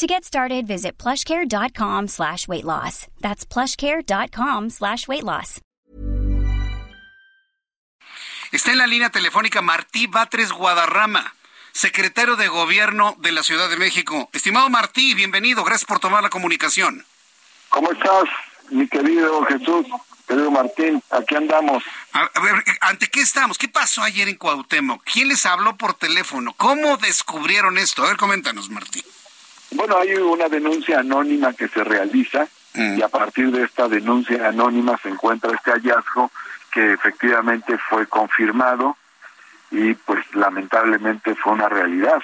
To get started, visit plushcare.com slash weight loss. That's plushcare.com slash weight loss. Está en la línea telefónica Martí Batres Guadarrama, secretario de Gobierno de la Ciudad de México. Estimado Martí, bienvenido. Gracias por tomar la comunicación. ¿Cómo estás, mi querido Jesús? Querido Martín, aquí andamos. A, ver, ¿ante qué estamos? ¿Qué pasó ayer en Cuauhtémoc? ¿Quién les habló por teléfono? ¿Cómo descubrieron esto? A ver, coméntanos, Martín. Bueno, hay una denuncia anónima que se realiza Mm. y a partir de esta denuncia anónima se encuentra este hallazgo que efectivamente fue confirmado y pues lamentablemente fue una realidad.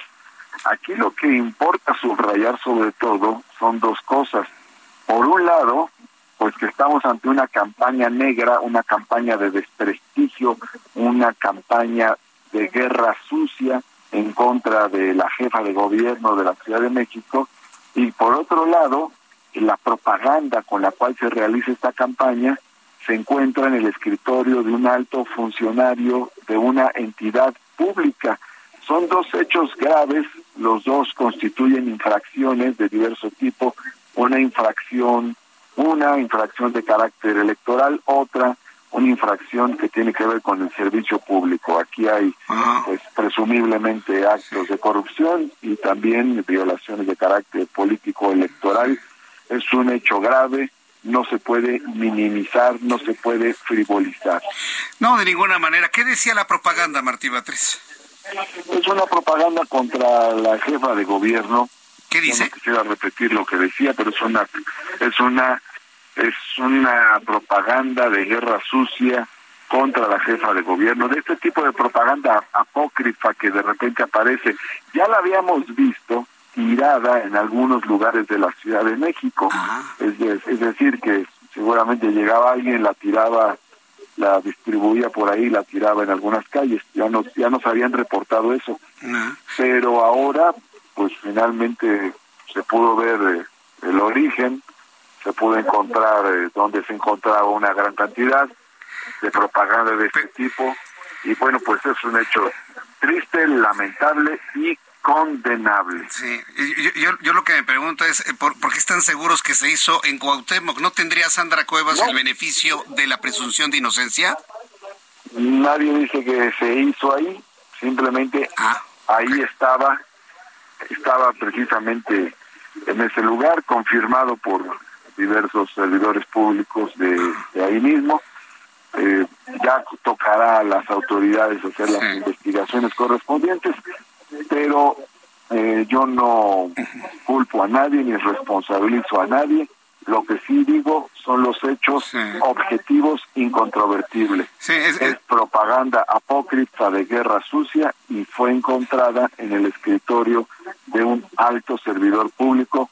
Aquí lo que importa subrayar sobre todo son dos cosas. Por un lado, pues que estamos ante una campaña negra, una campaña de desprestigio, una campaña de guerra sucia en contra de la jefa de gobierno de la Ciudad de México y por otro lado, la propaganda con la cual se realiza esta campaña se encuentra en el escritorio de un alto funcionario de una entidad pública. Son dos hechos graves, los dos constituyen infracciones de diverso tipo, una infracción, una infracción de carácter electoral, otra una infracción que tiene que ver con el servicio público. Aquí hay Ah. pues presumiblemente actos de corrupción y también violaciones de carácter político electoral. Es un hecho grave, no se puede minimizar, no se puede frivolizar. No, de ninguna manera. ¿Qué decía la propaganda, Martí Batres? Es una propaganda contra la jefa de gobierno. ¿Qué dice? no quisiera repetir lo que decía, pero es una es una es una propaganda de guerra sucia contra la jefa de gobierno, de este tipo de propaganda apócrifa que de repente aparece. Ya la habíamos visto tirada en algunos lugares de la Ciudad de México. Es, de- es decir, que seguramente llegaba alguien, la tiraba, la distribuía por ahí, la tiraba en algunas calles. Ya nos, ya nos habían reportado eso pero ahora pues finalmente se pudo ver eh, el origen, se pudo encontrar eh, donde se encontraba una gran cantidad de propaganda de este tipo y bueno pues es un hecho triste, lamentable y condenable. Sí, yo, yo, yo lo que me pregunto es, eh, ¿por, por qué están seguros que se hizo en Cuauhtémoc? ¿No tendría Sandra Cuevas No. el beneficio de la presunción de inocencia? Nadie dice que se hizo ahí, simplemente Ah, ahí estaba, estaba precisamente en ese lugar, confirmado por diversos servidores públicos de, de ahí mismo. Eh, ya tocará a las autoridades hacer las Sí. investigaciones correspondientes, pero eh, yo no culpo a nadie ni responsabilizo a nadie. Lo que sí digo son los hechos Sí. objetivos incontrovertibles sí, es- es propaganda apócrifa de guerra sucia y fue encontrada en el escritorio de un alto servidor público,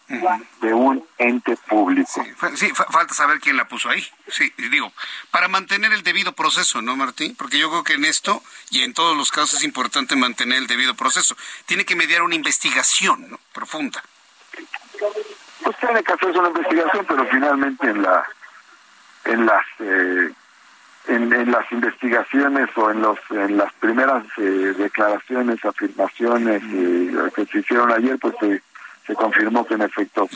de un ente público. Sí, fa- sí, fa- falta saber quién la puso ahí. Sí, digo, para mantener el debido proceso, ¿no, Martín? Porque yo creo que en esto y en todos los casos es importante mantener el debido proceso. Tiene que mediar una investigación ¿no? profunda. Pues tiene que hacerse una investigación, pero finalmente en la en las eh, en, en las investigaciones o en los en las primeras eh, declaraciones, afirmaciones eh, que se hicieron ayer, pues se, se confirmó que en efecto,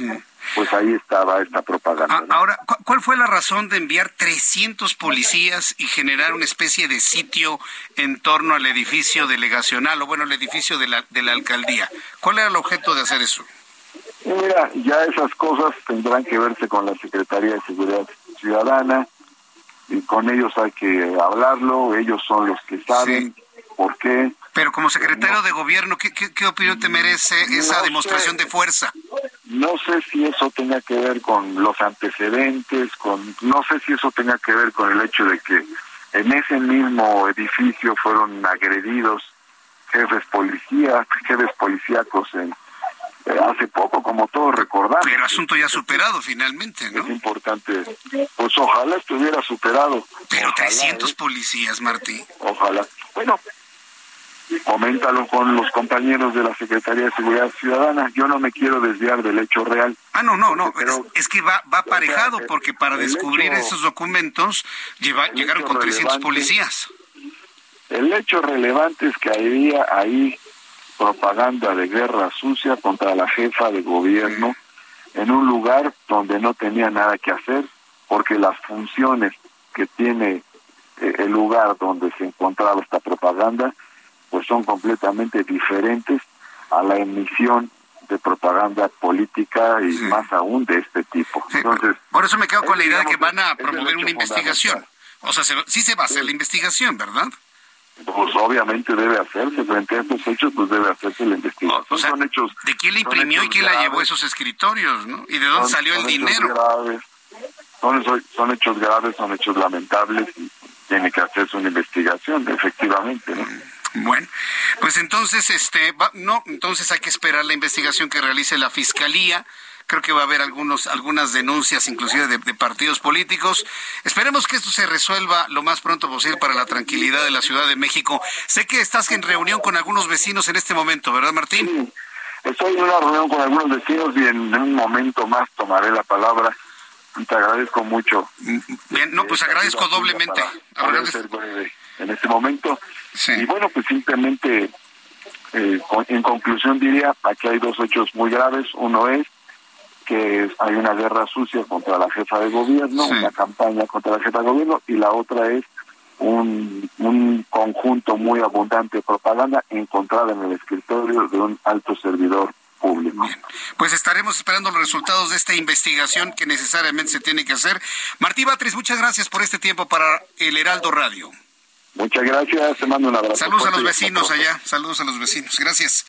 pues ahí estaba esta propaganda. ¿no? ahora, ¿cu- ¿cuál fue la razón de enviar 300 policías y generar una especie de sitio en torno al edificio delegacional o bueno, el edificio de la, de la alcaldía? ¿Cuál era el objeto de hacer eso? Mira, ya esas cosas tendrán que verse con la Secretaría de Seguridad Ciudadana y con ellos hay que hablarlo, ellos son los que saben por qué. Pero como secretario de gobierno, ¿qué, qué, qué opinión te merece esa No demostración sé. de fuerza? No sé si eso tenga que ver con los antecedentes, con no sé si eso tenga que ver con el hecho de que en ese mismo edificio fueron agredidos jefes policías, jefes policíacos en, hace poco, como todos recordamos. Pero asunto ya superado finalmente, ¿no? Es importante. Pues ojalá estuviera superado. Pero Ojalá, 300 ¿eh? policías, Martín. Ojalá. Bueno, coméntalo con los compañeros de la Secretaría de Seguridad Ciudadana. Yo no me quiero desviar del hecho real. Ah, no, no, no. Pero- es, es que va, va aparejado O sea, porque para descubrir hecho- esos documentos lleva- llegaron con 300 relevante- policías. El hecho relevante es que había ahí propaganda de guerra sucia contra la jefa de gobierno en un lugar donde no tenía nada que hacer, porque las funciones que tiene eh, el lugar donde se encontraba esta propaganda, pues son completamente diferentes a la emisión de propaganda política y Sí. más aún de este tipo. Sí, Entonces, por eso me quedo con la idea de que van a promover una investigación. O sea, se- sí se va a hacer la investigación, ¿verdad? Pues obviamente debe hacerse frente a estos hechos, pues debe hacerse la investigación. O, o sea, son hechos ¿de quién le son imprimió y quién la llevó graves, esos escritorios, no? ¿Y de dónde son- salió el dinero? graves, son, son- son hechos graves, son hechos lamentables y tiene que hacerse una investigación, efectivamente. ¿no? Bueno, pues entonces, este, va- no, entonces hay que esperar la investigación que realice la fiscalía. Creo que va a haber algunos, algunas denuncias, inclusive de, de partidos políticos. Esperemos que esto se resuelva lo más pronto posible para la tranquilidad de la Ciudad de México. Sé que estás en reunión con algunos vecinos en este momento, ¿verdad, Martín? Sí, estoy en una reunión con algunos vecinos y en un momento más tomaré la palabra te agradezco mucho. Bien, no, pues agradezco doblemente. Agradezco- en este momento. Sí. Y bueno, pues simplemente, eh, en conclusión diría, aquí hay dos hechos muy graves. Uno es que hay una guerra sucia contra la jefa de gobierno, Sí. una campaña contra la jefa de gobierno, y la otra es un, un conjunto muy abundante de propaganda encontrada en el escritorio de un alto servidor público. Pues estaremos esperando los resultados de esta investigación que necesariamente se tiene que hacer. Martí Batres, muchas gracias por este tiempo para el Heraldo Radio. Muchas gracias, te mando un abrazo. Saludos a los vecinos allá, saludos a los vecinos. Gracias.